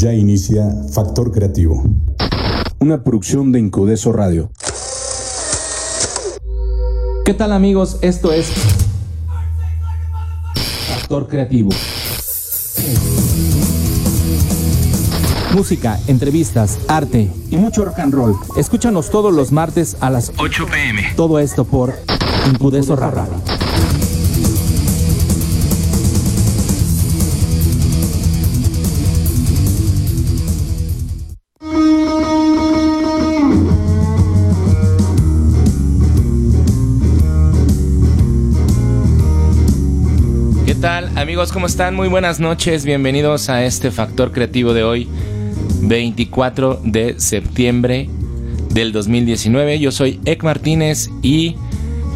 Ya inicia Factor Creativo. Una producción de Incudeso Radio. ¿Qué tal amigos? Esto es Factor Creativo. Música, entrevistas, arte y mucho rock and roll. Escúchanos todos los martes a las 8 pm. Todo esto por Incudeso Radio. ¿Cómo están? Muy buenas noches. Bienvenidos a este Factor Creativo de hoy, 24 de septiembre del 2019. Yo soy Ek Martínez y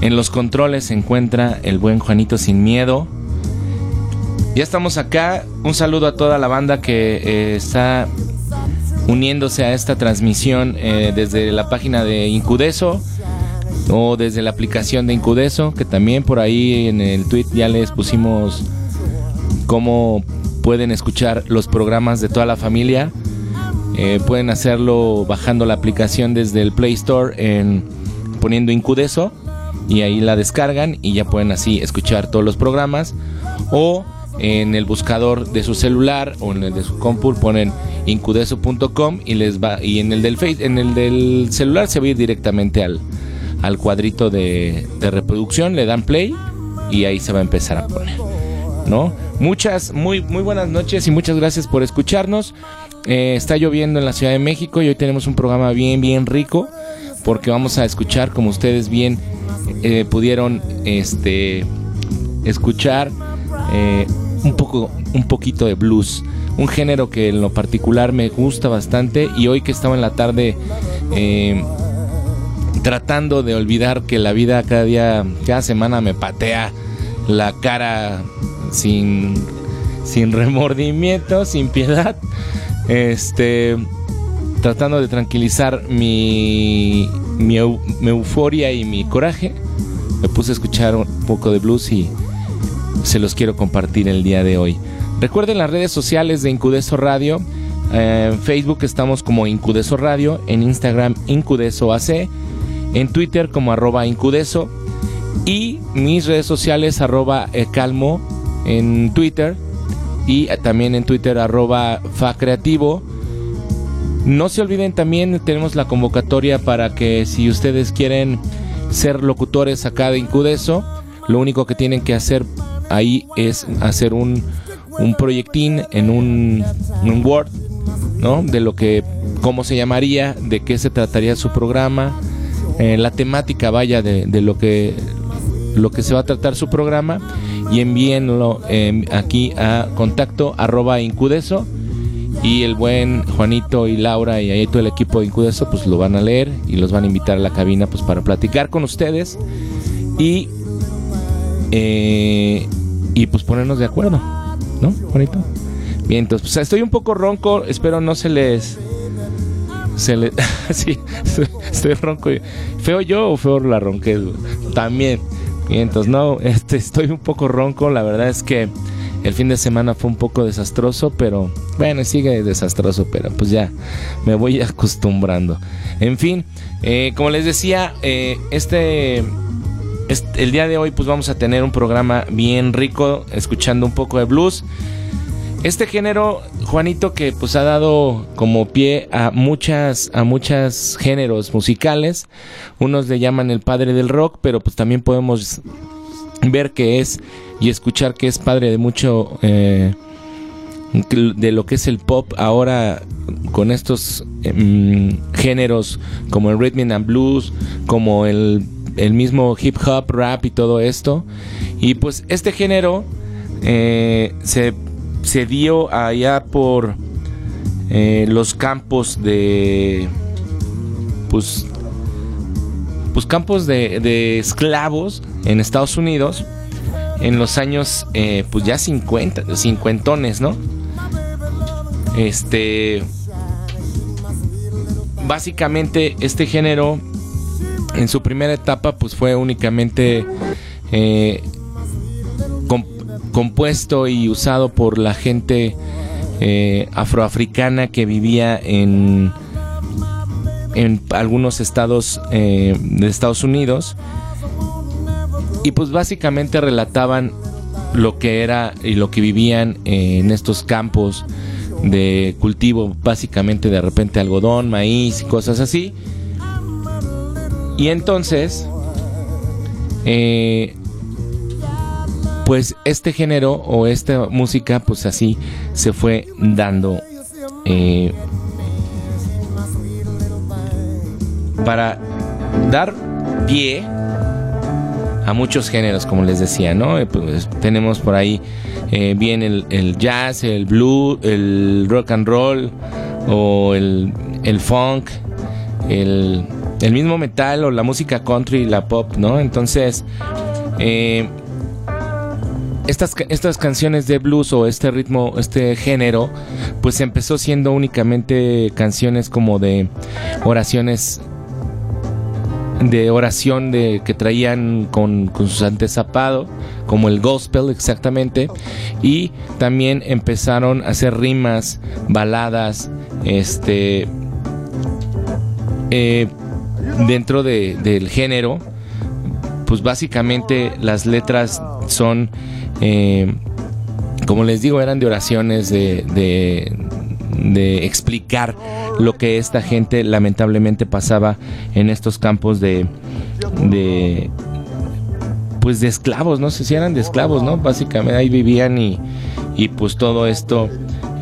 en los controles se encuentra el buen Juanito Sin Miedo. Ya estamos acá. Un saludo a toda la banda que eh, está uniéndose a esta transmisión eh, desde la página de Incudeso o desde la aplicación de Incudeso, que también por ahí en el tweet ya les pusimos cómo pueden escuchar los programas de toda la familia. Eh, pueden hacerlo bajando la aplicación desde el Play Store en poniendo Incudeso y ahí la descargan y ya pueden así escuchar todos los programas o en el buscador de su celular o en el de su compu ponen incudeso.com y les va y en el del face en el del celular se va a ir directamente al, al cuadrito de, de reproducción le dan play y ahí se va a empezar a poner ¿no? Muchas, muy, muy buenas noches y muchas gracias por escucharnos. Eh, está lloviendo en la Ciudad de México y hoy tenemos un programa bien, bien rico porque vamos a escuchar, como ustedes bien eh, pudieron este, escuchar, eh, un, poco, un poquito de blues. Un género que en lo particular me gusta bastante y hoy que estaba en la tarde tratando de olvidar que la vida cada día, cada semana me patea la cara sin, sin remordimiento, sin piedad. Este, tratando de tranquilizar mi, mi, mi euforia y mi coraje, me puse a escuchar un poco de blues y se los quiero compartir el día de hoy. Recuerden las redes sociales de Incudeso Radio. Eh, en Facebook estamos como Incudeso Radio, en Instagram Incudeso AC, en Twitter como arroba Incudeso y mis redes sociales arroba eh, Calmo en Twitter y eh, también en Twitter arroba Fa Creativo. No se olviden también tenemos la convocatoria para que si ustedes quieren ser locutores acá de Incudeso, lo único que tienen que hacer ahí es hacer un, un proyectín en un, un Word, ¿no? De lo que, cómo se llamaría, de qué se trataría su programa, eh, la temática vaya de lo que lo que se va a tratar su programa y envíenlo eh, aquí a contacto arroba incudeso y el buen Juanito y Laura y ahí todo el equipo de Incudeso pues lo van a leer y los van a invitar a la cabina pues para platicar con ustedes y eh, y pues ponernos de acuerdo, ¿no, Juanito? Bien, entonces pues, estoy un poco ronco, espero no se les se le sí, estoy, ronco. ¿Feo yo o feo la ronquez? También. Bien, entonces no, este estoy un poco ronco, la verdad es que el fin de semana fue un poco desastroso, pero bueno, sigue desastroso, pero pues ya me voy acostumbrando. En fin, eh, como les decía, eh, este, este- el día de hoy pues vamos a tener un programa bien rico, escuchando un poco de blues. Este género, Juanito, que pues ha dado como pie a muchas, a muchos géneros musicales. Unos le llaman el padre del rock, pero pues también podemos ver que es y escuchar que es padre de mucho eh, de lo que es el pop ahora con estos em, géneros como el rhythm and blues, como el, el mismo hip hop, rap y todo esto. Y pues este género eh, se, se dio allá por eh, los campos de pues pues campos de, de esclavos en Estados Unidos en los años eh, pues ya 50, cincuentones, ¿no? Este básicamente este género en su primera etapa pues fue únicamente eh, compuesto y usado por la gente eh, afroafricana que vivía en, en algunos estados eh, de Estados Unidos. Y pues básicamente relataban lo que era y lo que vivían en estos campos de cultivo, básicamente de repente algodón, maíz y cosas así. Y entonces, eh, pues este género o esta música, pues así se fue dando eh, para dar pie a muchos géneros, como les decía, ¿no? Eh, pues, tenemos por ahí eh, bien el, jazz, el blues, el rock and roll o el, funk, el, mismo metal o la música country, la pop, ¿no? Entonces, eh, estas, estas canciones de blues o este ritmo, este género, pues empezó siendo únicamente canciones como de oraciones de oración de, que traían con, con sus antezapado, como el gospel exactamente, y también empezaron a hacer rimas, baladas, este, eh, dentro del género, pues básicamente las letras son, eh, como les digo, eran de oraciones, de, de explicar lo que esta gente lamentablemente pasaba en estos campos de, de pues de esclavos, no sé si eran de esclavos, ¿no? Básicamente ahí vivían y, y pues todo esto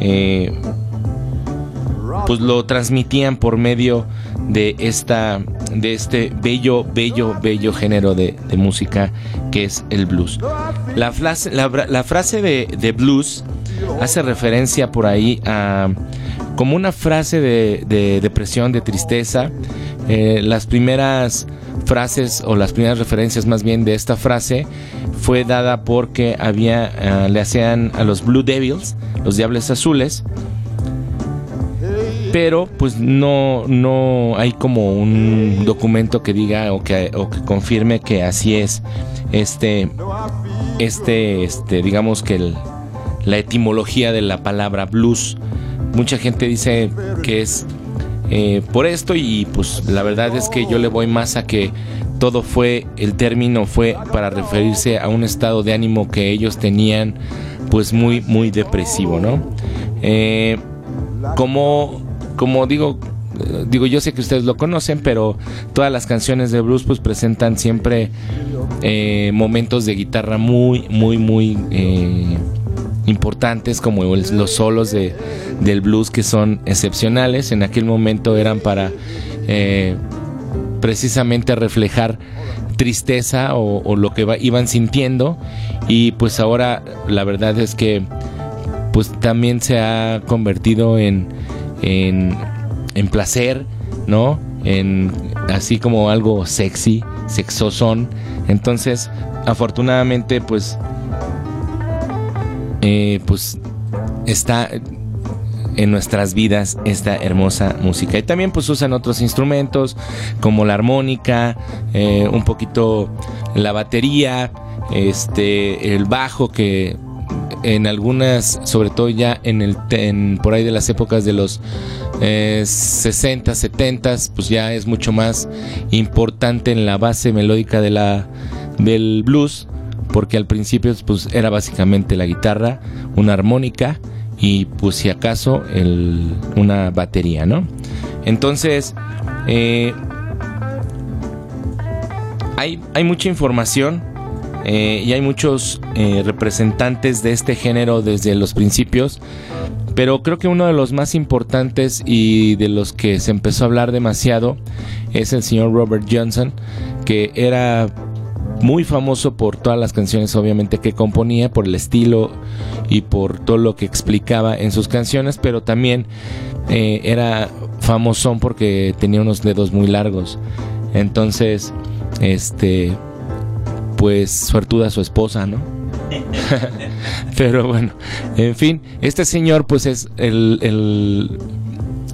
eh, pues lo transmitían por medio de esta de este bello bello bello género de, música que es el blues la frase, la, frase de, de, blues hace referencia por ahí a como una frase de, depresión, de tristeza. Eh, las primeras frases o las primeras referencias más bien de esta frase fue dada porque había eh, le hacían a los Blue Devils, los Diables Azules, pero pues no no hay como un documento que diga o que, o que confirme que así es este este este digamos que la etimología de la palabra blues mucha gente dice que es eh, por esto y pues la verdad es que yo le voy más a que todo fue, el término fue para referirse a un estado de ánimo que ellos tenían pues muy, muy depresivo, ¿no? Eh, como, como digo, digo, yo sé que ustedes lo conocen, pero todas las canciones de blues pues presentan siempre eh, momentos de guitarra muy, muy, muy importantes como los solos de, del blues que son excepcionales. En aquel momento eran para eh, precisamente reflejar tristeza o, lo que iban sintiendo y pues ahora la verdad es que pues también se ha convertido en, en, en placer, ¿no? En así como algo sexy, sexosón. Entonces, afortunadamente, pues eh, pues está en nuestras vidas esta hermosa música. Y también pues usan otros instrumentos como la armónica, eh, un poquito la batería, este, el bajo que en algunas, sobre todo ya en el por ahí de las épocas de los 60, eh, 70, pues ya es mucho más importante en la base melódica de la del blues porque al principio pues era básicamente la guitarra, una armónica y pues si acaso una batería, ¿no? Entonces, eh, hay, hay, mucha información eh, y hay muchos eh, representantes de este género desde los principios, pero creo que uno de los más importantes y de los que se empezó a hablar demasiado es el señor Robert Johnson, que era muy famoso por todas las canciones obviamente que componía, por el estilo y por todo lo que explicaba en sus canciones, pero también eh, era famosón porque tenía unos dedos muy largos. Entonces, este, pues suertuda su esposa, ¿no? pero bueno, en fin, este señor pues es el, el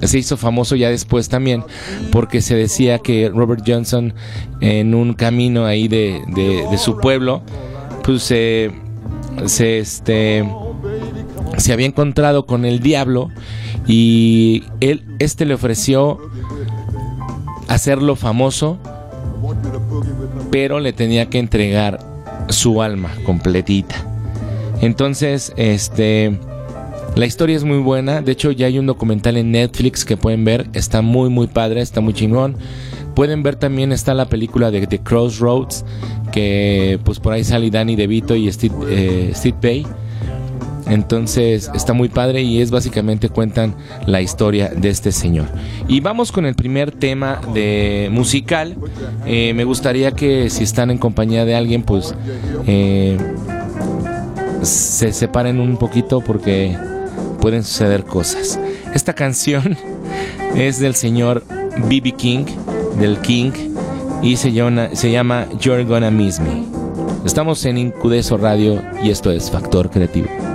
se hizo famoso ya después también porque se decía que Robert Johnson en un camino ahí de, de, su pueblo pues se, se este se había encontrado con el diablo y él, este le ofreció hacerlo famoso, pero le tenía que entregar su alma completita. Entonces, este, la historia es muy buena. De hecho, ya hay un documental en Netflix que pueden ver. Está muy, muy padre, está muy chingón. Pueden ver también está la película de The Crossroads, que pues por ahí sale Danny DeVito y Steve, eh, Steve. Entonces está muy padre y es básicamente cuentan la historia de este señor. Y vamos con el primer tema de musical. Eh, me gustaría que si están en compañía de alguien, pues eh, se separen un poquito porque pueden suceder cosas. Esta canción es del señor B.B. King, del King, y se llama, se llama You're Gonna Miss Me. Estamos en Incudeso Radio y esto es Factor Creativo.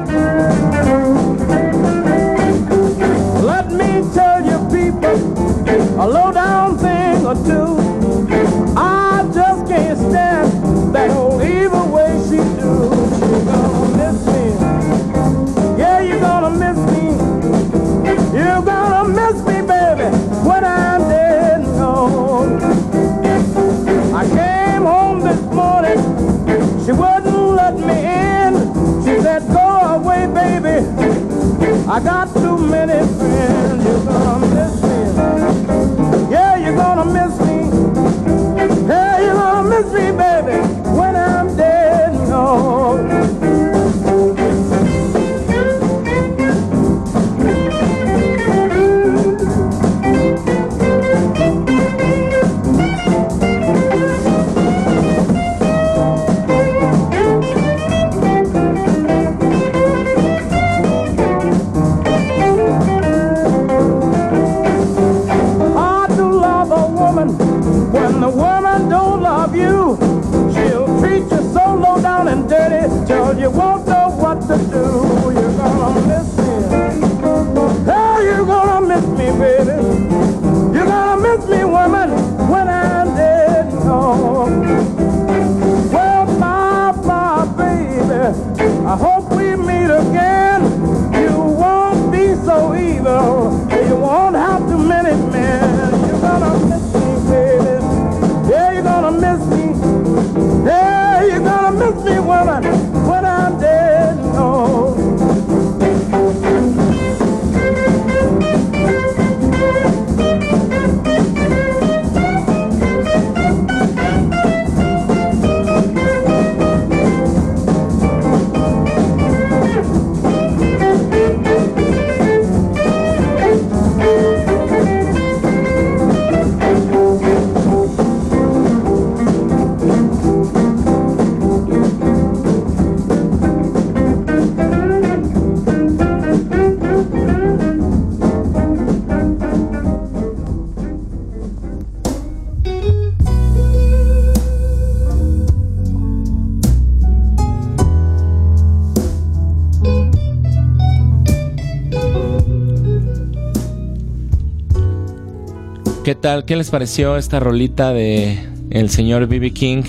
¿Qué les pareció esta rolita de el señor B.B. King?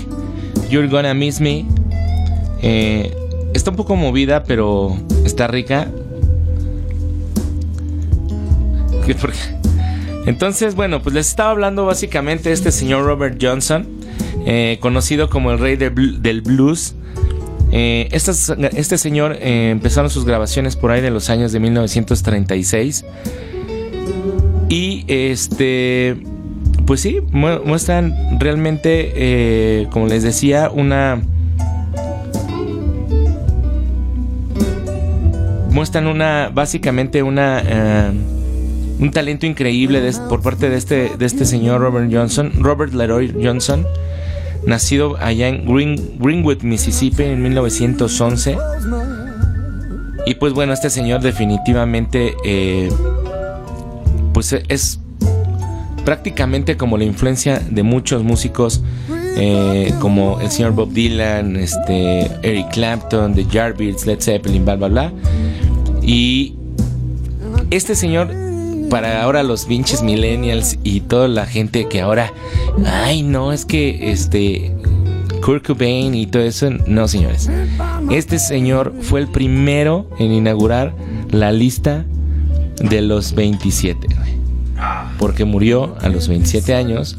You're Gonna Miss Me. Eh, está un poco movida, pero está rica. Entonces, bueno, pues les estaba hablando básicamente de este señor Robert Johnson, eh, conocido como el rey del bl- del blues. Eh, este señor eh, empezaron sus grabaciones por ahí de los años de 1936. Y este, pues sí, mu- muestran realmente, eh, como les decía, una... Muestran una, básicamente una... eh, un talento increíble por parte de este, de este señor Robert Johnson, Robert Leroy Johnson, nacido allá en Green- Greenwood, Mississippi en 1911. Y pues bueno, este señor definitivamente eh, pues es prácticamente como la influencia de muchos músicos eh, como el señor Bob Dylan, este, Eric Clapton, The Yardbirds, Led Zeppelin, bla bla bla. Y este señor para ahora los pinches millennials y toda la gente que ahora, ay no, es que este Kurt Cobain y todo eso. No, señores. Este señor fue el primero en inaugurar la lista de los 27. Porque murió a los 27 años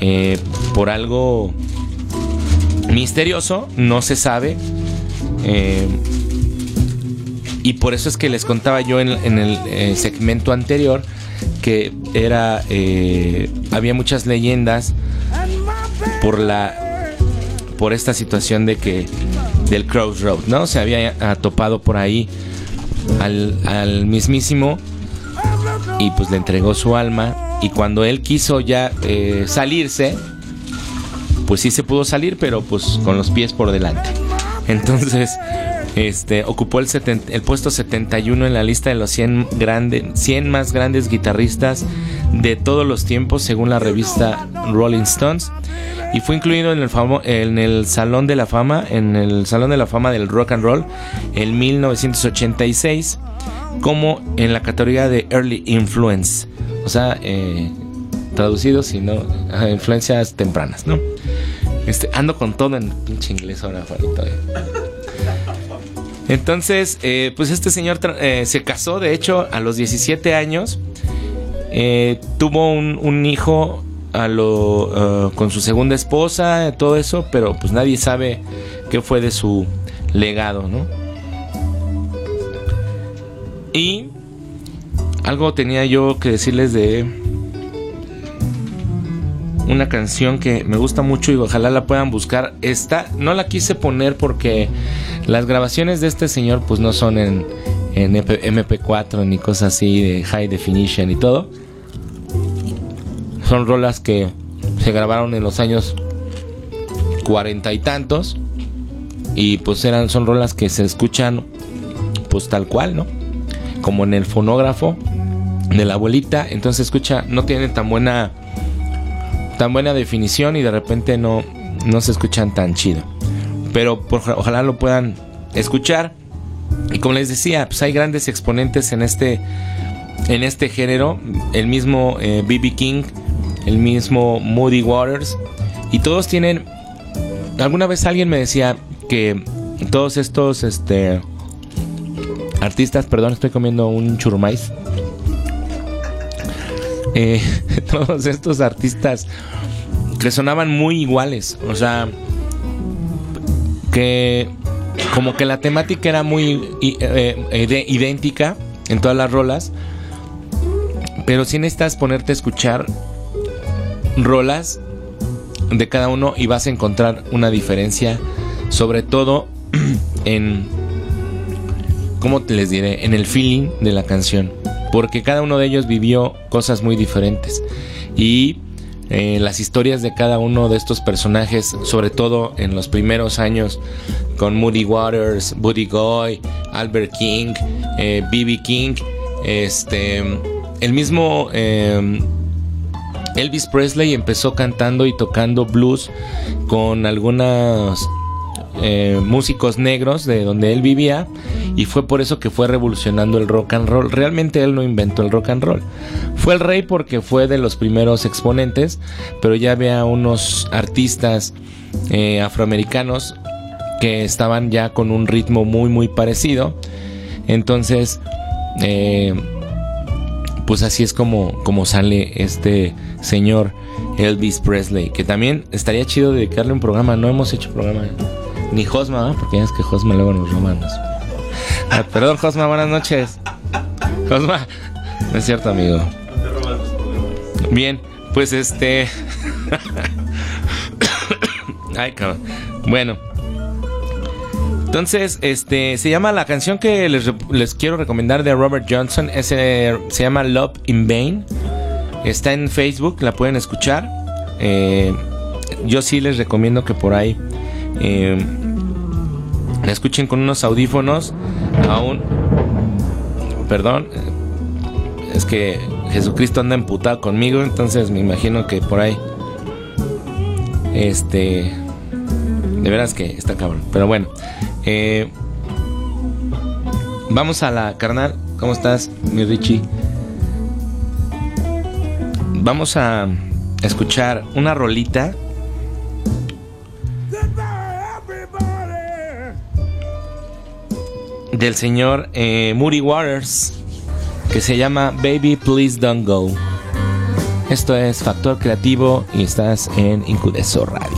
eh, por algo misterioso, no se sabe. Eh, y por eso es que les contaba yo en, el eh, segmento anterior que era había muchas leyendas por la por esta situación de que del Crossroad, ¿no? Se había topado por ahí al mismísimo y pues le entregó su alma y cuando él quiso ya eh, salirse, pues sí se pudo salir, pero pues con los pies por delante. Entonces, este, ocupó el, el puesto 71 en la lista de los 100, grande, 100 más grandes guitarristas de todos los tiempos, según la revista Rolling Stones. Y fue incluido en el, en el Salón de la Fama, en el Salón de la Fama del Rock and Roll en 1986 como en la categoría de Early Influence. O sea, eh, traducido, sino influencias tempranas, ¿no? Este, ando con todo en pinche inglés ahora, Juanito. Eh. Entonces, eh, pues este señor se casó, de hecho, a los 17 años. tuvo un, hijo con su segunda esposa, todo eso, pero pues nadie sabe qué fue de su legado, ¿no? Y algo tenía yo que decirles de una canción que me gusta mucho y ojalá la puedan buscar. Esta no la quise poner porque las grabaciones de este señor pues no son en, en MP4 ni cosas así de high definition y todo. Son rolas que se grabaron en los años cuarenta y tantos y pues eran son rolas que se escuchan pues tal cual, ¿no? Como en el fonógrafo de la abuelita, entonces escucha, no tiene tan buena tan buena definición y de repente no no se escuchan tan chido. Pero ojalá lo puedan escuchar. Y como les decía, pues hay grandes exponentes en este en este género, el mismo BB eh, King, el mismo Moody Waters y todos tienen alguna vez alguien me decía que todos estos este artistas, perdón, estoy comiendo un churmais. Eh, todos estos artistas que sonaban muy iguales, o sea, que como que la temática era muy eh, idéntica en todas las rolas, pero si necesitas ponerte a escuchar rolas de cada uno y vas a encontrar una diferencia, sobre todo en ¿cómo te les diré? En el feeling de la canción. Porque cada uno de ellos vivió cosas muy diferentes. Y eh, las historias de cada uno de estos personajes, sobre todo en los primeros años, con Moody Waters, Buddy Guy, Albert King, B.B. Eh, King, este, el mismo eh, Elvis Presley empezó cantando y tocando blues con algunas eh, músicos negros de donde él vivía y fue por eso que fue revolucionando el rock and roll. Realmente él no inventó el rock and roll. Fue el rey porque fue de los primeros exponentes, pero ya había unos artistas eh, afroamericanos que estaban ya con un ritmo muy muy parecido. Entonces, eh, pues así es como, como sale este señor Elvis Presley, que también estaría chido dedicarle un programa. No hemos hecho programa. Ni Josma, porque ya es que Josma luego nos romanos. Ah, perdón, Josma, buenas noches. Josma, no es cierto, amigo. Bien, pues este. Ay, cabrón. Bueno. Entonces, este, se llama la canción que les, quiero recomendar de Robert Johnson. Ese, se llama Love in Vain. Está en Facebook, la pueden escuchar. Eh, yo sí les recomiendo que por ahí eh, la escuchen con unos audífonos aún. Perdón, es que Jesucristo anda emputado conmigo, entonces me imagino que por ahí. Este. De veras que está cabrón. Pero bueno. Eh, vamos a la carnal. ¿Cómo estás, mi Richie? Vamos a escuchar una rolita del señor eh, Moody Waters que se llama Baby Please Don't Go. Esto es Factor Creativo y estás en Incudeso Radio.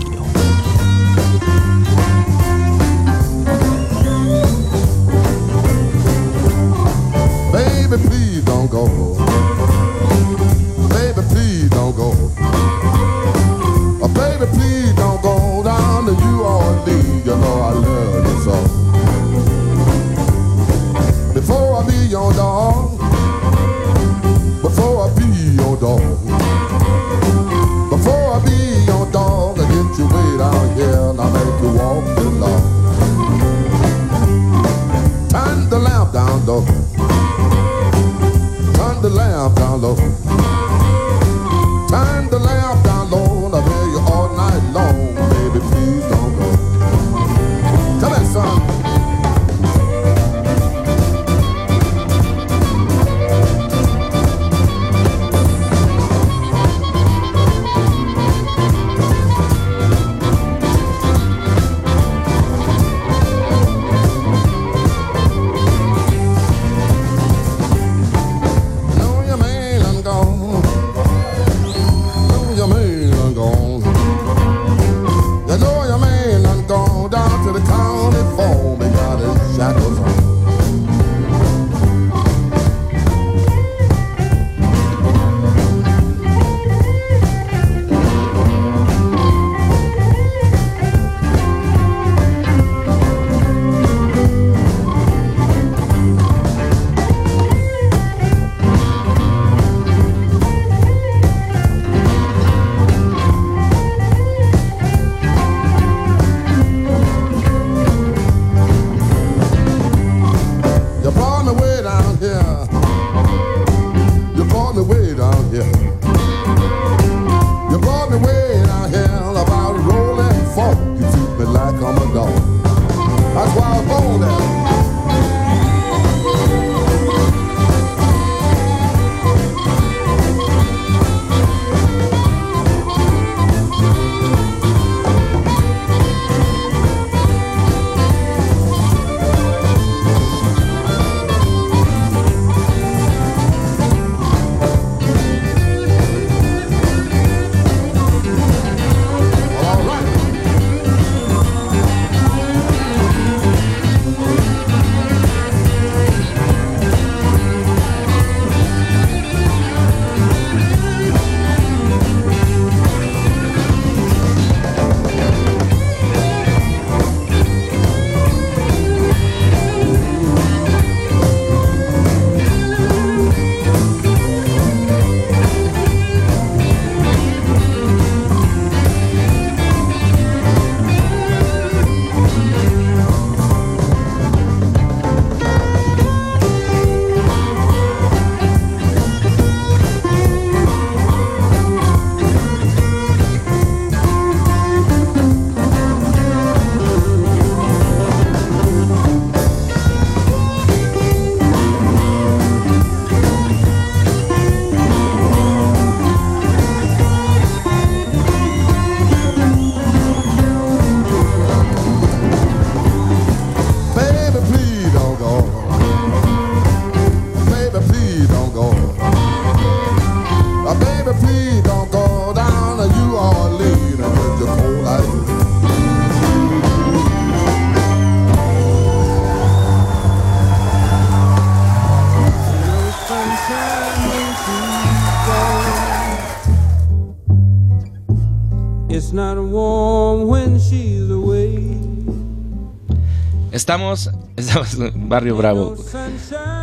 Estamos, estamos Barrio Bravo.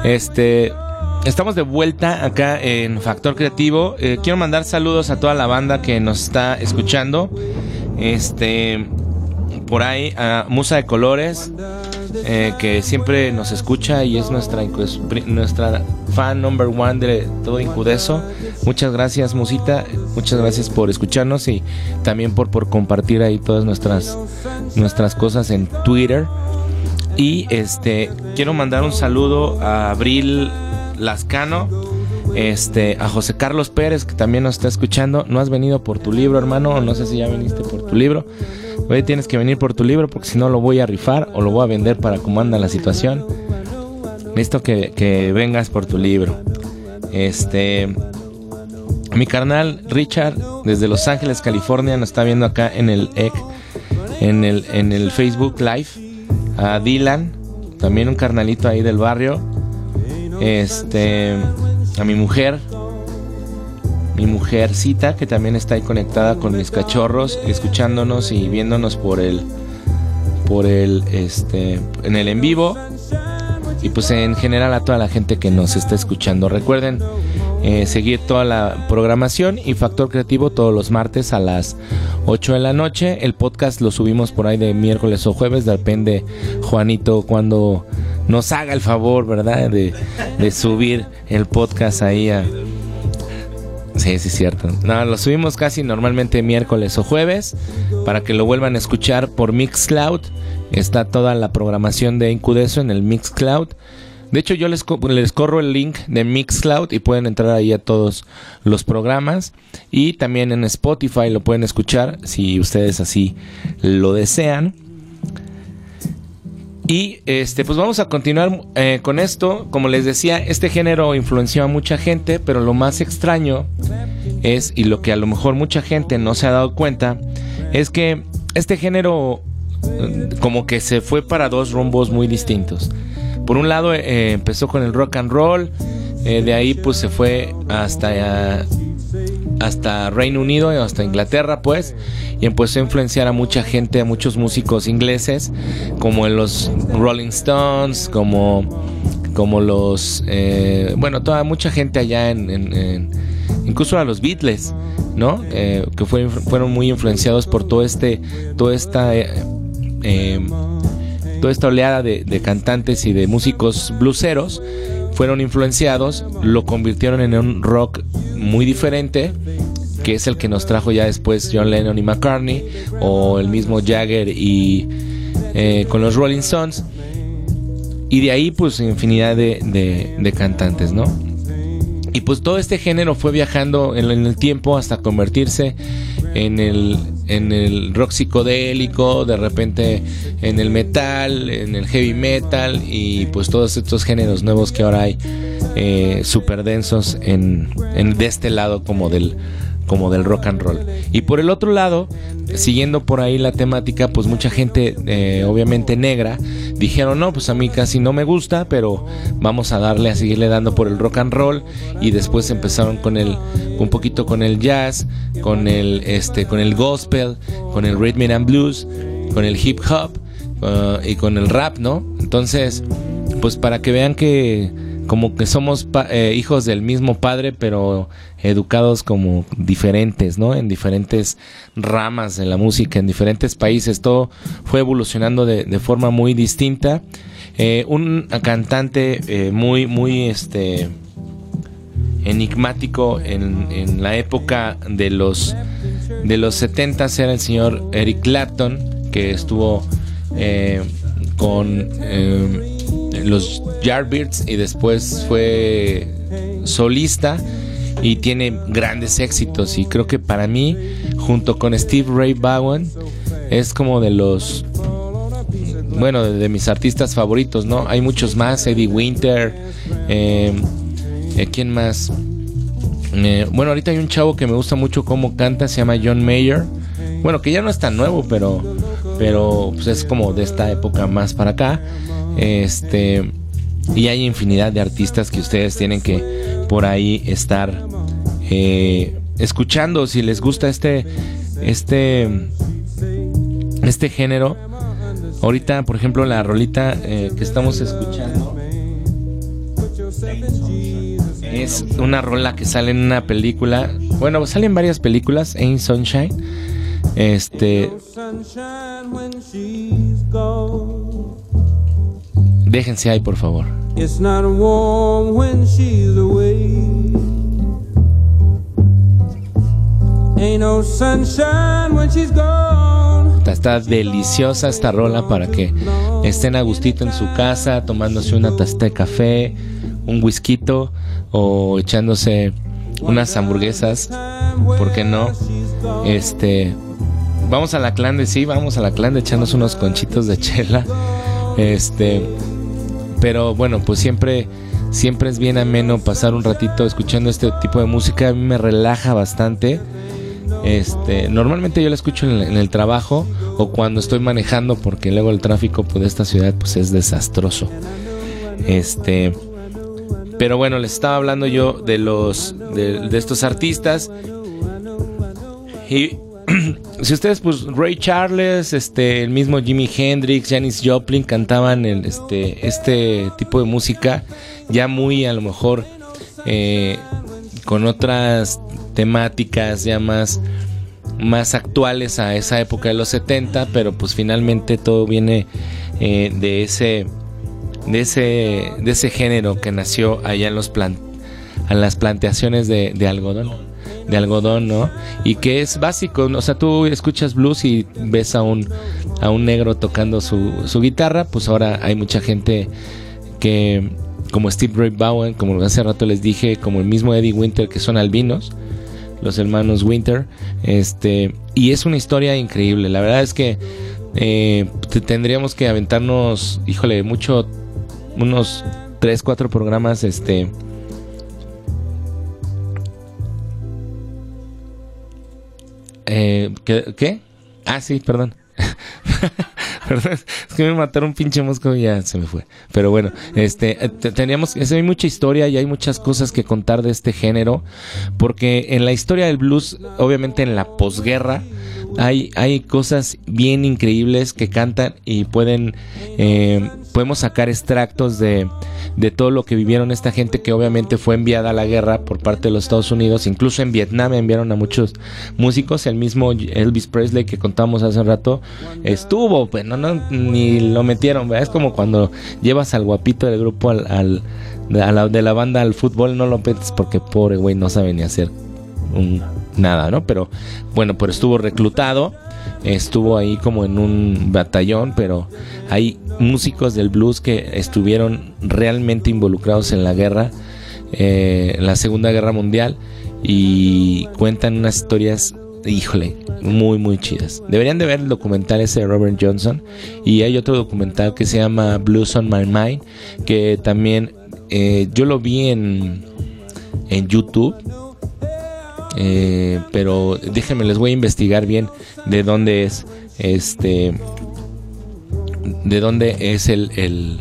Este, estamos de vuelta acá en Factor Creativo. Eh, quiero mandar saludos a toda la banda que nos está escuchando. Este, por ahí a Musa de Colores, eh, que siempre nos escucha y es nuestra nuestra fan number one de todo Incudeso. Muchas gracias, Musita. Muchas gracias por escucharnos y también por, por compartir ahí todas nuestras, nuestras cosas en Twitter. Y este quiero mandar un saludo a Abril Lascano, este, a José Carlos Pérez, que también nos está escuchando. No has venido por tu libro, hermano, no sé si ya viniste por tu libro. Hoy tienes que venir por tu libro porque si no lo voy a rifar o lo voy a vender para cómo anda la situación. Necesito que, que vengas por tu libro. Este. Mi carnal Richard, desde Los Ángeles, California, nos está viendo acá en el EC, en el, en el Facebook Live. A Dylan, también un carnalito ahí del barrio. Este. A mi mujer, mi mujercita que también está ahí conectada con mis cachorros, escuchándonos y viéndonos por el por el este en el en vivo y pues en general a toda la gente que nos está escuchando. Recuerden eh, seguir toda la programación y Factor Creativo todos los martes a las 8 de la noche. El podcast lo subimos por ahí de miércoles o jueves, depende Juanito cuando nos haga el favor, ¿verdad? De, subir el podcast ahí a... Sí, sí, es cierto. No, lo subimos casi normalmente miércoles o jueves para que lo vuelvan a escuchar por Mixcloud. Está toda la programación de Incudeso en el Mixcloud. De hecho, yo les, les corro el link de Mixcloud y pueden entrar ahí a todos los programas. Y también en Spotify lo pueden escuchar si ustedes así lo desean. Y este, pues vamos a continuar eh, con esto. Como les decía, este género influenció a mucha gente, pero lo más extraño es, y lo que a lo mejor mucha gente no se ha dado cuenta, es que este género eh, como que se fue para dos rumbos muy distintos. Por un lado eh, empezó con el rock and roll, de ahí pues se fue hasta hasta Reino Unido hasta Inglaterra, pues, y empezó a influenciar a mucha gente, a muchos músicos ingleses, como en los Rolling Stones, como, como los, eh, bueno, toda mucha gente allá en, incluso a los Beatles, ¿no? Eh, que fueron muy influenciados por todo este, toda esta, eh, toda esta oleada de, de cantantes y de músicos bluseros fueron influenciados, lo convirtieron en un rock muy diferente, que es el que nos trajo ya después John Lennon y McCartney, o el mismo Jagger y eh, con los Rolling Stones. Y de ahí pues infinidad de, cantantes, ¿no? Y pues todo este género fue viajando en, el tiempo hasta convertirse en el, en el rock psicodélico, de repente en el metal, en el heavy metal y pues todos estos géneros nuevos que ahora hay eh, súper densos en, en, de este lado como del, como del rock and roll. Y por el otro lado, siguiendo por ahí la temática, pues mucha gente, eh, obviamente negra, dijeron, no, pues a mí casi no me gusta, pero vamos a darle, a seguirle dando por el rock and roll. Y después empezaron con el, un poquito con el jazz, con el, este, con el gospel, con el rhythm and blues, con el hip hop uh, y con el rap, ¿no? Entonces, pues para que vean que como que somos eh, hijos del mismo padre, pero educados como diferentes, ¿no? En diferentes ramas de la música, en diferentes países. Todo fue evolucionando de, forma muy distinta. Eh, un cantante eh, muy, muy, este, enigmático en, la época de los, de los 70 era el señor Eric Clapton, que estuvo con los Yardbirds y después fue solista y tiene grandes éxitos. Y creo que para mí junto con Steve Ray Vaughan es como de los bueno de, mis artistas favoritos no hay muchos más Eddie Winter eh, eh quién más eh, bueno ahorita hay un chavo que me gusta mucho cómo canta se llama John Mayer. Bueno que ya no es tan nuevo pero pero pues es como de esta época más para acá este, y hay infinidad de artistas que ustedes tienen que por ahí estar eh, escuchando. Si les gusta este, este, este género. Ahorita, por ejemplo, la rolita eh, que estamos escuchando es una rola que sale en una película. Bueno, salen varias películas. Ain't Sunshine. Este. Déjense ahí, por favor. Está, deliciosa esta rola para que estén a gustito en su casa, tomándose una taza de café, un whisky o echándose unas hamburguesas, ¿por qué no? Este, vamos a la clan de sí, vamos a la clan de echarnos unos conchitos de chela. Este, pero bueno, pues siempre, siempre es bien ameno pasar un ratito escuchando este tipo de música. A mí me relaja bastante. Este, normalmente yo la escucho en el, en el trabajo o cuando estoy manejando porque luego el tráfico pues, de esta ciudad pues es desastroso. Este, pero bueno, les estaba hablando yo de los de, de estos artistas y si ustedes pues Ray Charles, este el mismo Jimi Hendrix, Janis Joplin cantaban el, este este tipo de música ya muy a lo mejor eh, con otras temáticas ya más más actuales a esa época de los 70, pero pues finalmente todo viene eh, de ese de ese de ese género que nació allá en los plan, en las plantaciones de algodón de algodón, ¿no? Y que es básico, o sea, tú escuchas blues y ves a un a un negro tocando su, su guitarra, pues ahora hay mucha gente que como Steve Ray Bowen, como hace rato les dije, como el mismo Eddie Winter que son albinos, los hermanos Winter, este y es una historia increíble. La verdad es que eh, tendríamos que aventarnos, híjole, mucho unos 3, 4 programas este eh, ¿qué. Ah, sí, perdón. perdón, es que me mataron un pinche mosco y ya se me fue. Pero bueno, este, eh, teníamos, es, hay mucha historia y hay muchas cosas que contar de este género, porque en la historia del blues, obviamente en la posguerra, hay, hay cosas bien increíbles que cantan y pueden, eh, podemos sacar extractos de, de todo lo que vivieron esta gente que obviamente fue enviada a la guerra por parte de los Estados Unidos. Incluso en Vietnam enviaron a muchos músicos. El mismo Elvis Presley que contamos hace rato estuvo, pues no, no ni lo metieron. Es como cuando llevas al guapito del grupo al, al de, la, banda al fútbol, no lo metes porque pobre güey no sabe ni hacer un, nada, ¿no? Pero bueno, pues estuvo reclutado, estuvo ahí como en un batallón, pero hay músicos del blues que estuvieron realmente involucrados en la guerra, eh, la Segunda Guerra Mundial, y cuentan unas historias, híjole, muy, muy chidas. Deberían de ver el documental ese de Robert Johnson, y hay otro documental que se llama Blues on My Mind, que también eh, yo lo vi en, en YouTube eh, pero déjenme, les voy a investigar bien de dónde es este. De dónde es el. el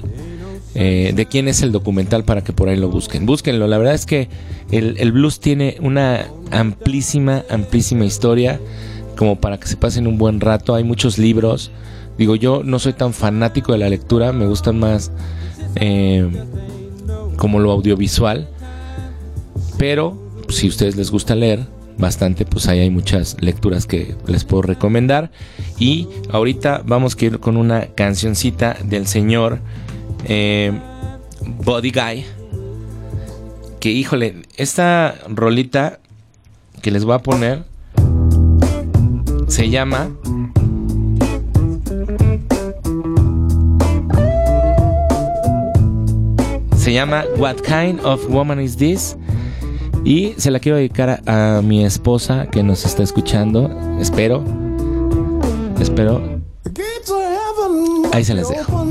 eh, de quién es el documental para que por ahí lo busquen. Búsquenlo. La verdad es que el, el blues tiene una amplísima, amplísima historia. Como para que se pasen un buen rato. Hay muchos libros. Digo, yo no soy tan fanático de la lectura. Me gustan más eh, como lo audiovisual. Pero si ustedes les gusta leer bastante, pues ahí hay muchas lecturas que les puedo recomendar. Y ahorita vamos a ir con una cancioncita del señor eh, Body Guy. Que híjole, esta rolita que les voy a poner se llama se llama What Kind of Woman Is This? Y se la quiero dedicar a, a mi esposa que nos está escuchando. Espero. Espero. Ahí se les dejo.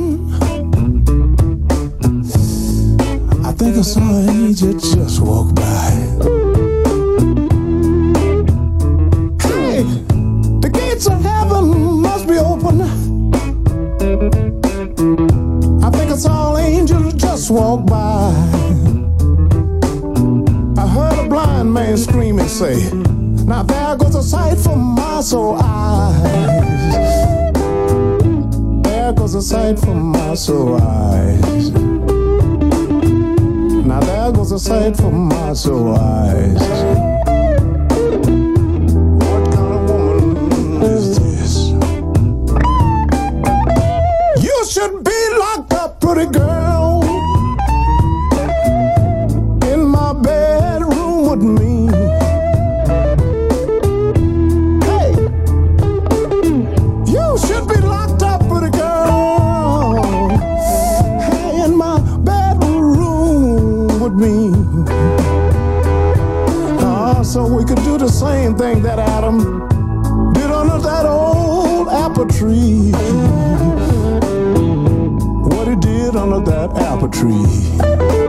I think I saw an angel just walk by. Hey, the gates of heaven must be open. I think I saw an angel just walk by. Man scream and say, Now there goes a sight for my soul eyes. There goes a sight for my soul eyes. Now there goes a sight for my soul eyes. What kind of woman is this? You should be locked up, pretty girl, tree.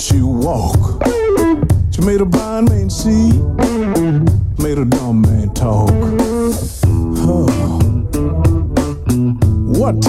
She walk. She made a blind man see, made a dumb man talk. Oh. What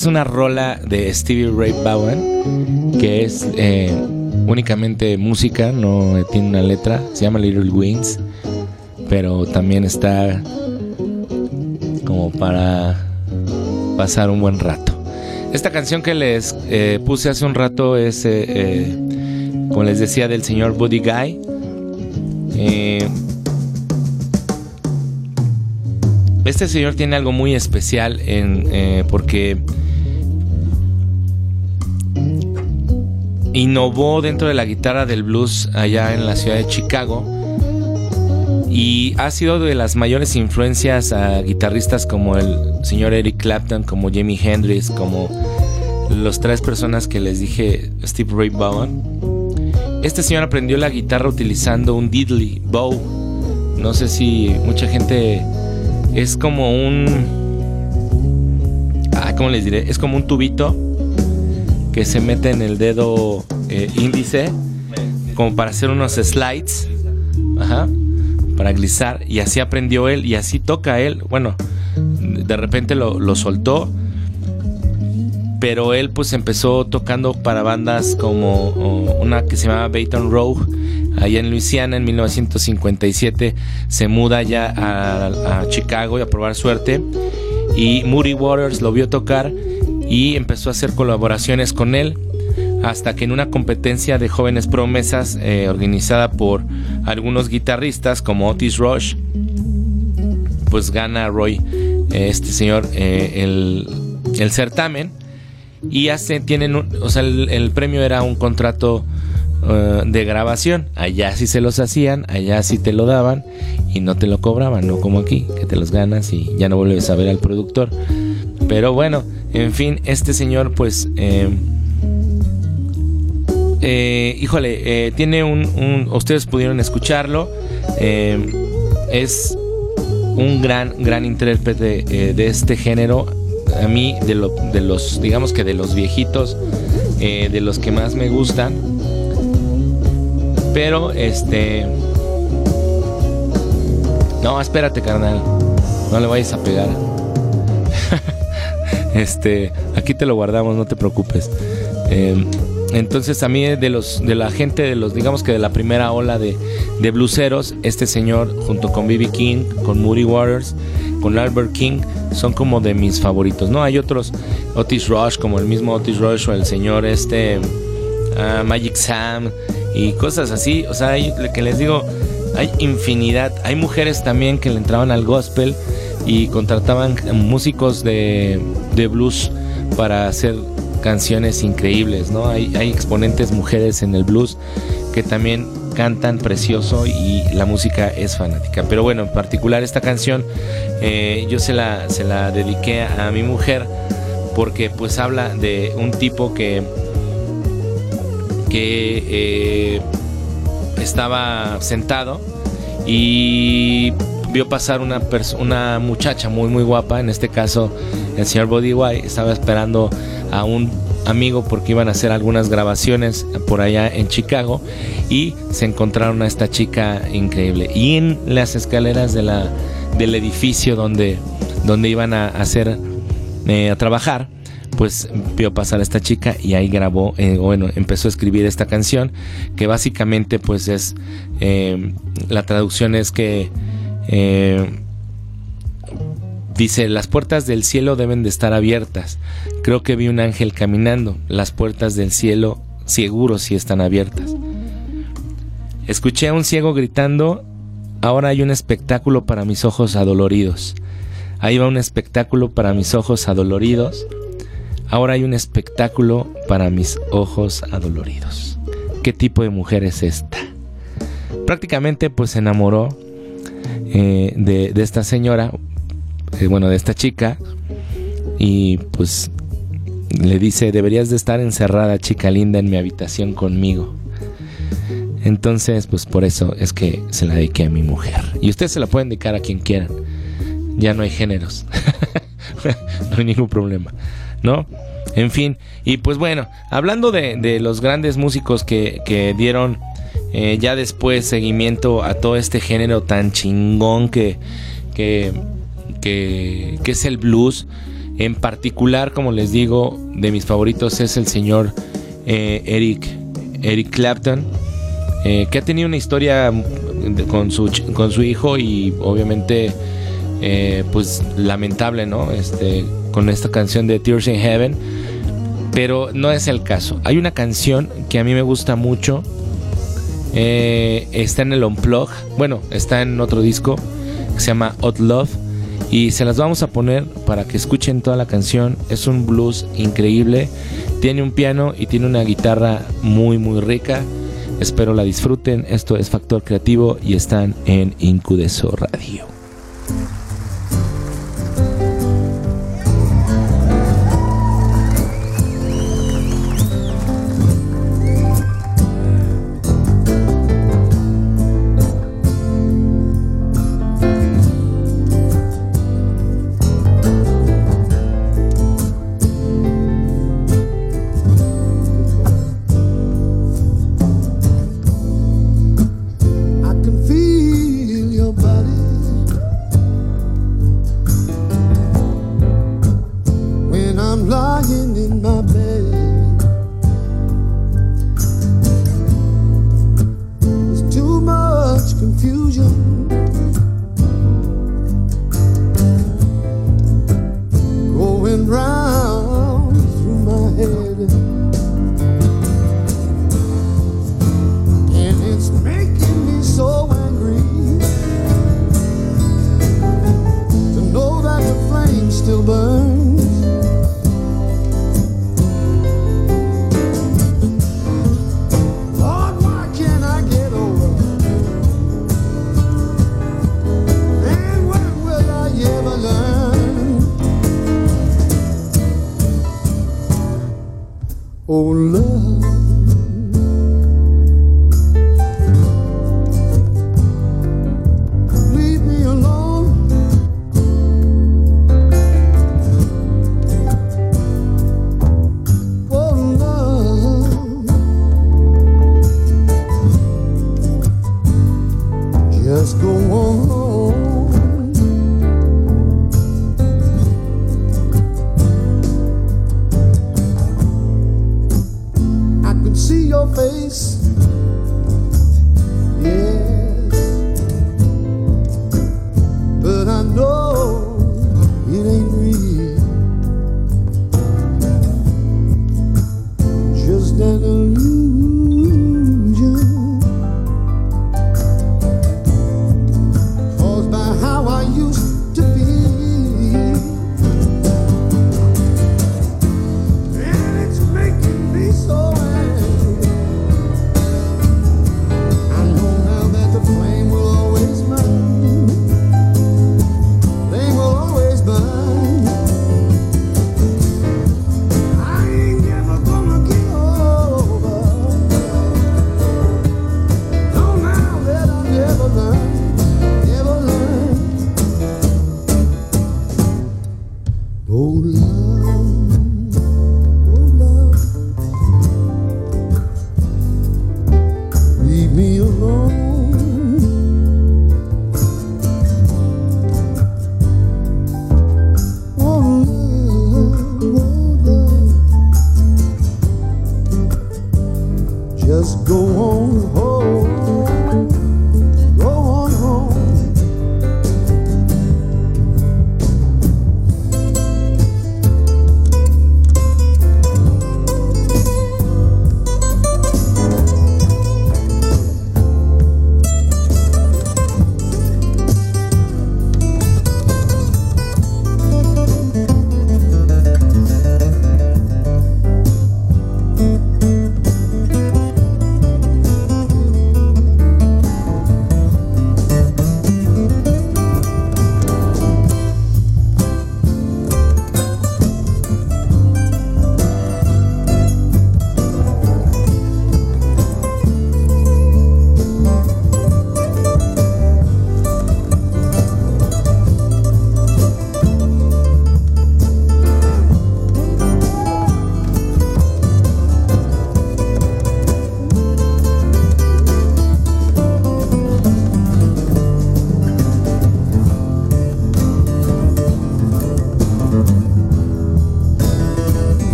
es una rola de Stevie Ray Vaughan que es eh, únicamente música, no tiene una letra. Se llama Little Wings, pero también está como para pasar un buen rato. Esta canción que les eh, puse hace un rato es, eh, eh, como les decía, del señor Buddy Guy. Eh, este señor tiene algo muy especial en, eh, porque innovó dentro de la guitarra del blues allá en la ciudad de Chicago y ha sido de las mayores influencias a guitarristas como el señor Eric Clapton, como Jimi Hendrix, como los tres personas que les dije, Steve Ray Vaughan. Este señor aprendió la guitarra utilizando un diddley bow. No sé si mucha gente es como un ah, ¿cómo les diré? Es como un tubito que se mete en el dedo eh, índice como para hacer unos slides. Para glisar. Y así aprendió él. Y así toca él. Bueno, de repente lo, lo soltó. pero él pues empezó tocando para bandas como una que se llamaba Baton Rogue allá en Luisiana en 1957 se muda ya a Chicago y a probar suerte y Moody Waters lo vio tocar y empezó a hacer colaboraciones con él hasta que en una competencia de jóvenes promesas eh, organizada por algunos guitarristas como Otis Rush, pues gana Roy, eh, este señor, eh, el, el, certamen. Y hace, tienen, o sea, el, premio era un contrato de grabación, allá sí se los hacían, allá sí te lo daban y no te lo cobraban, no como aquí, que te los ganas y ya no vuelves a ver al productor. Pero bueno, en fin, este señor pues... Eh, híjole, eh, tiene un, Ustedes pudieron escucharlo. Eh, es un gran, gran intérprete de este género. A mí, de, lo, de los, digamos que de los viejitos, de los que más me gustan. Pero, este. No, espérate, carnal. No le vayas a pegar. Este, aquí te lo guardamos, no te preocupes. Entonces a mí de los de la gente de los digamos que de la primera ola de, de bluseros, este señor junto con B.B. King, con Moody Waters, con Albert King son como de mis favoritos. No hay otros Otis Rush como el mismo Otis Rush o el señor este ah, Magic Sam y cosas así. O sea, hay, que les digo hay infinidad. Hay mujeres también que le entraban al gospel y contrataban músicos de, de blues para hacer canciones increíbles, ¿no? Hay, exponentes mujeres en el blues que también cantan precioso y la música es fanática. Pero bueno, en particular esta canción eh, yo se la, se la dediqué a mi mujer porque pues habla de un tipo que, que eh, estaba sentado y vio pasar una, una muchacha muy muy guapa, en este caso el señor Body White, estaba esperando a un amigo porque iban a hacer algunas grabaciones por allá en Chicago y se encontraron a esta chica increíble. Y en las escaleras de la, del edificio donde, donde iban a hacer, eh, a trabajar, pues vio pasar a esta chica y ahí grabó, eh, bueno, empezó a escribir esta canción que básicamente pues es, eh, la traducción es que Dice, las puertas del cielo deben de estar abiertas. Creo que vi un ángel caminando. Las puertas del cielo seguro si están abiertas. Escuché a un ciego gritando, ahora hay un espectáculo para mis ojos adoloridos. Ahí va un espectáculo para mis ojos adoloridos. Ahora hay un espectáculo para mis ojos adoloridos. ¿Qué tipo de mujer es esta? Prácticamente pues se enamoró eh, de, de esta señora eh, bueno, de esta chica y pues le dice, deberías de estar encerrada, chica linda, en mi habitación conmigo. Entonces, pues por eso es que se la dediqué a mi mujer. Y ustedes se la pueden dedicar a quien quieran. Ya no hay géneros. no hay ningún problema. ¿No? En fin. Y pues bueno, hablando de, los grandes músicos que, dieron eh, ya después seguimiento a todo este género tan chingón que, que que, es el blues. En particular, como les digo, de mis favoritos es el señor eh, Eric, Eric Clapton, eh, que ha tenido una historia con su, con su hijo y obviamente pues lamentable, ¿no? Este, con esta canción de Tears in Heaven. Pero no es el caso. Hay una canción que a mí me gusta mucho. Está en el Unplug. Bueno, está en otro disco. Que se llama Hot Love y se las vamos a poner para que escuchen toda la canción. Es un blues increíble, tiene un piano y tiene una guitarra muy muy rica. Espero la disfruten. Esto es Factor Creativo y están en Incudeso Radio.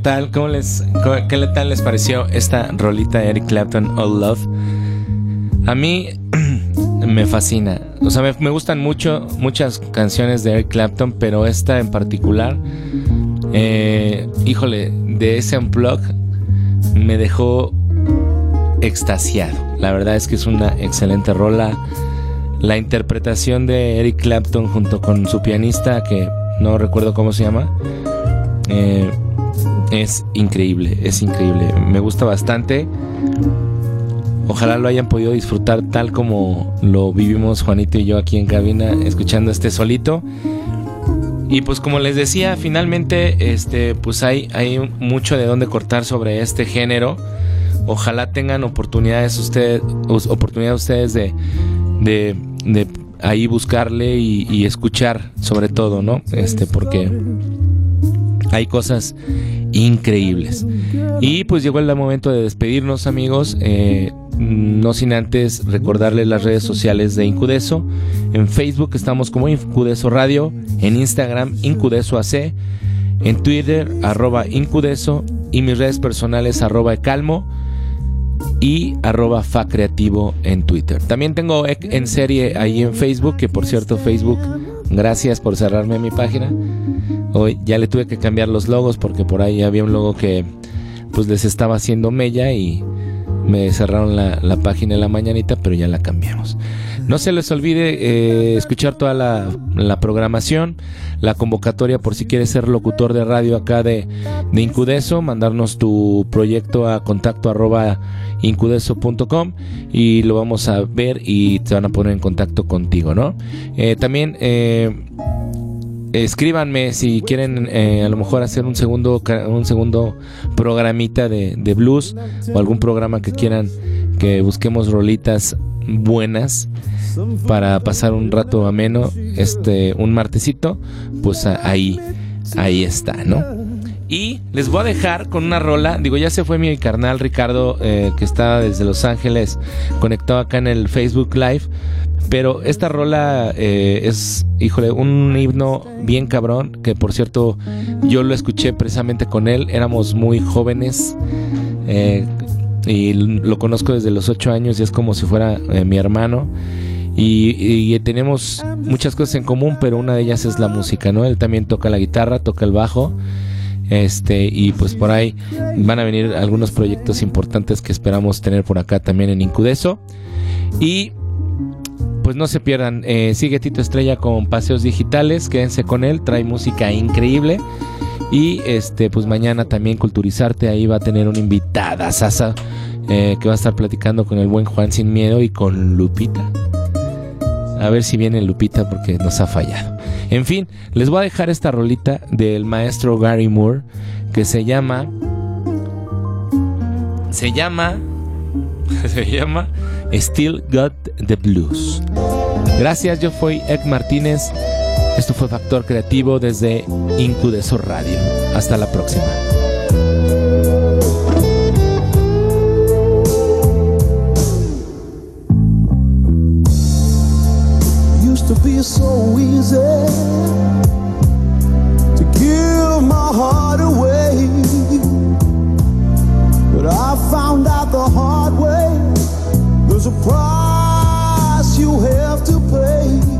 Tal? ¿Cómo les, ¿Qué tal les pareció esta rolita de Eric Clapton, All Love? A mí me fascina. O sea, me, me gustan mucho muchas canciones de Eric Clapton, pero esta en particular, eh, híjole, de ese unplug me dejó extasiado. La verdad es que es una excelente rola. La interpretación de Eric Clapton junto con su pianista, que no recuerdo cómo se llama, eh, es increíble, es increíble. Me gusta bastante. Ojalá lo hayan podido disfrutar tal como lo vivimos Juanito y yo aquí en cabina, escuchando este solito. Y pues como les decía, finalmente este pues hay, hay mucho de dónde cortar sobre este género. Ojalá tengan oportunidades ustedes, us- oportunidad ustedes de, de, de ahí buscarle y, y escuchar sobre todo, ¿no? Este, porque hay cosas increíbles. Y pues llegó el momento de despedirnos amigos. Eh, no sin antes recordarles las redes sociales de Incudeso. En Facebook estamos como Incudeso Radio. En Instagram Incudeso AC. En Twitter arroba Incudeso. Y mis redes personales arroba Calmo y arroba fa creativo en Twitter. También tengo en serie ahí en Facebook, que por cierto Facebook, gracias por cerrarme mi página. Hoy ya le tuve que cambiar los logos porque por ahí había un logo que pues les estaba haciendo mella y me cerraron la, la página en la mañanita, pero ya la cambiamos. No se les olvide eh, escuchar toda la, la programación, la convocatoria por si quieres ser locutor de radio acá de, de Incudeso, mandarnos tu proyecto a contacto arroba incudeso.com y lo vamos a ver y te van a poner en contacto contigo, ¿no? Eh, también eh, escríbanme si quieren eh, a lo mejor hacer un segundo un segundo programita de blues o algún programa que quieran que busquemos rolitas buenas para pasar un rato ameno este un martesito pues ahí ahí está no y les voy a dejar con una rola. Digo, ya se fue mi carnal Ricardo, eh, que está desde Los Ángeles, conectado acá en el Facebook Live. Pero esta rola eh, es, híjole, un himno bien cabrón. Que por cierto, yo lo escuché precisamente con él. Éramos muy jóvenes. eh, y lo conozco desde los ocho años y es como si fuera eh, mi hermano. Y, y tenemos muchas cosas en común, pero una de ellas es la música, ¿no? Él también toca la guitarra, toca el bajo. Este, y pues por ahí van a venir algunos proyectos importantes que esperamos tener por acá también en Incudeso. Y pues no se pierdan, eh, sigue Tito Estrella con Paseos Digitales, quédense con él, trae música increíble. Y este, pues mañana también Culturizarte, ahí va a tener una invitada, Sasa, eh, que va a estar platicando con el buen Juan Sin Miedo y con Lupita. A ver si viene Lupita porque nos ha fallado. En fin, les voy a dejar esta rolita del maestro Gary Moore que se llama. Se llama. Se llama Still Got the Blues. Gracias, yo fui Ek Martínez. Esto fue Factor Creativo desde Incudeso Radio. Hasta la próxima. there's a price you have to pay.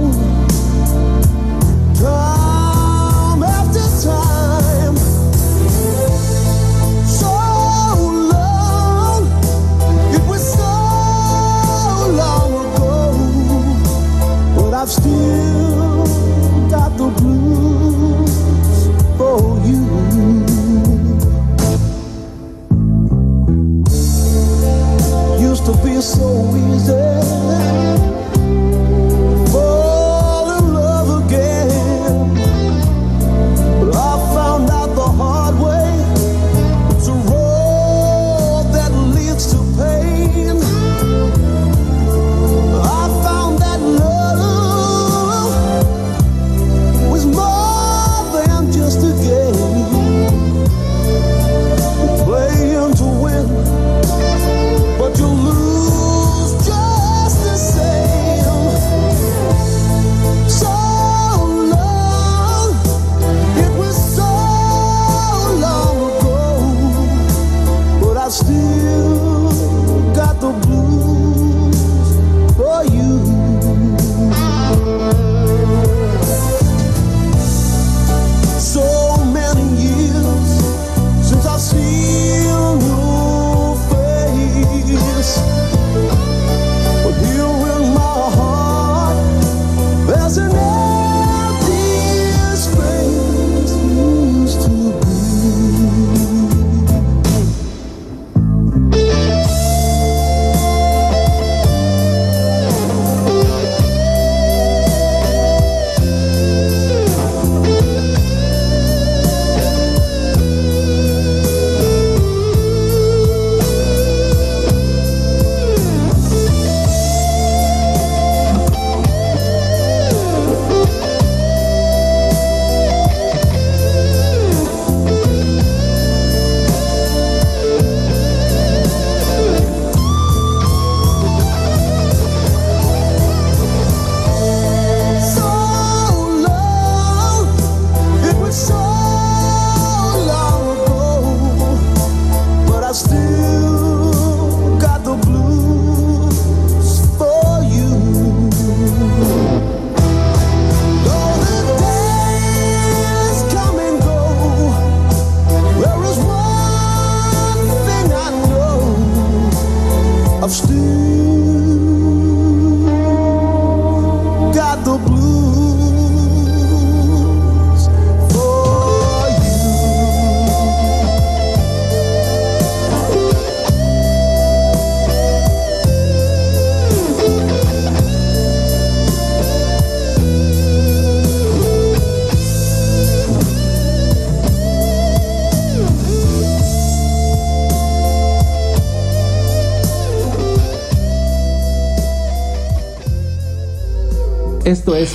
Esto es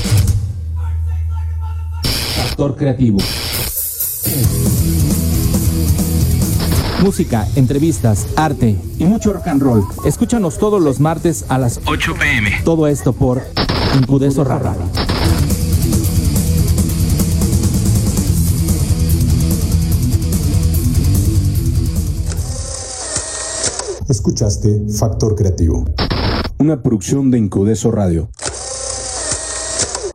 Factor Creativo. Música, entrevistas, arte y mucho rock and roll. Escúchanos todos los martes a las 8 pm. Todo esto por Incudeso Radio. Escuchaste Factor Creativo, una producción de Incudeso Radio.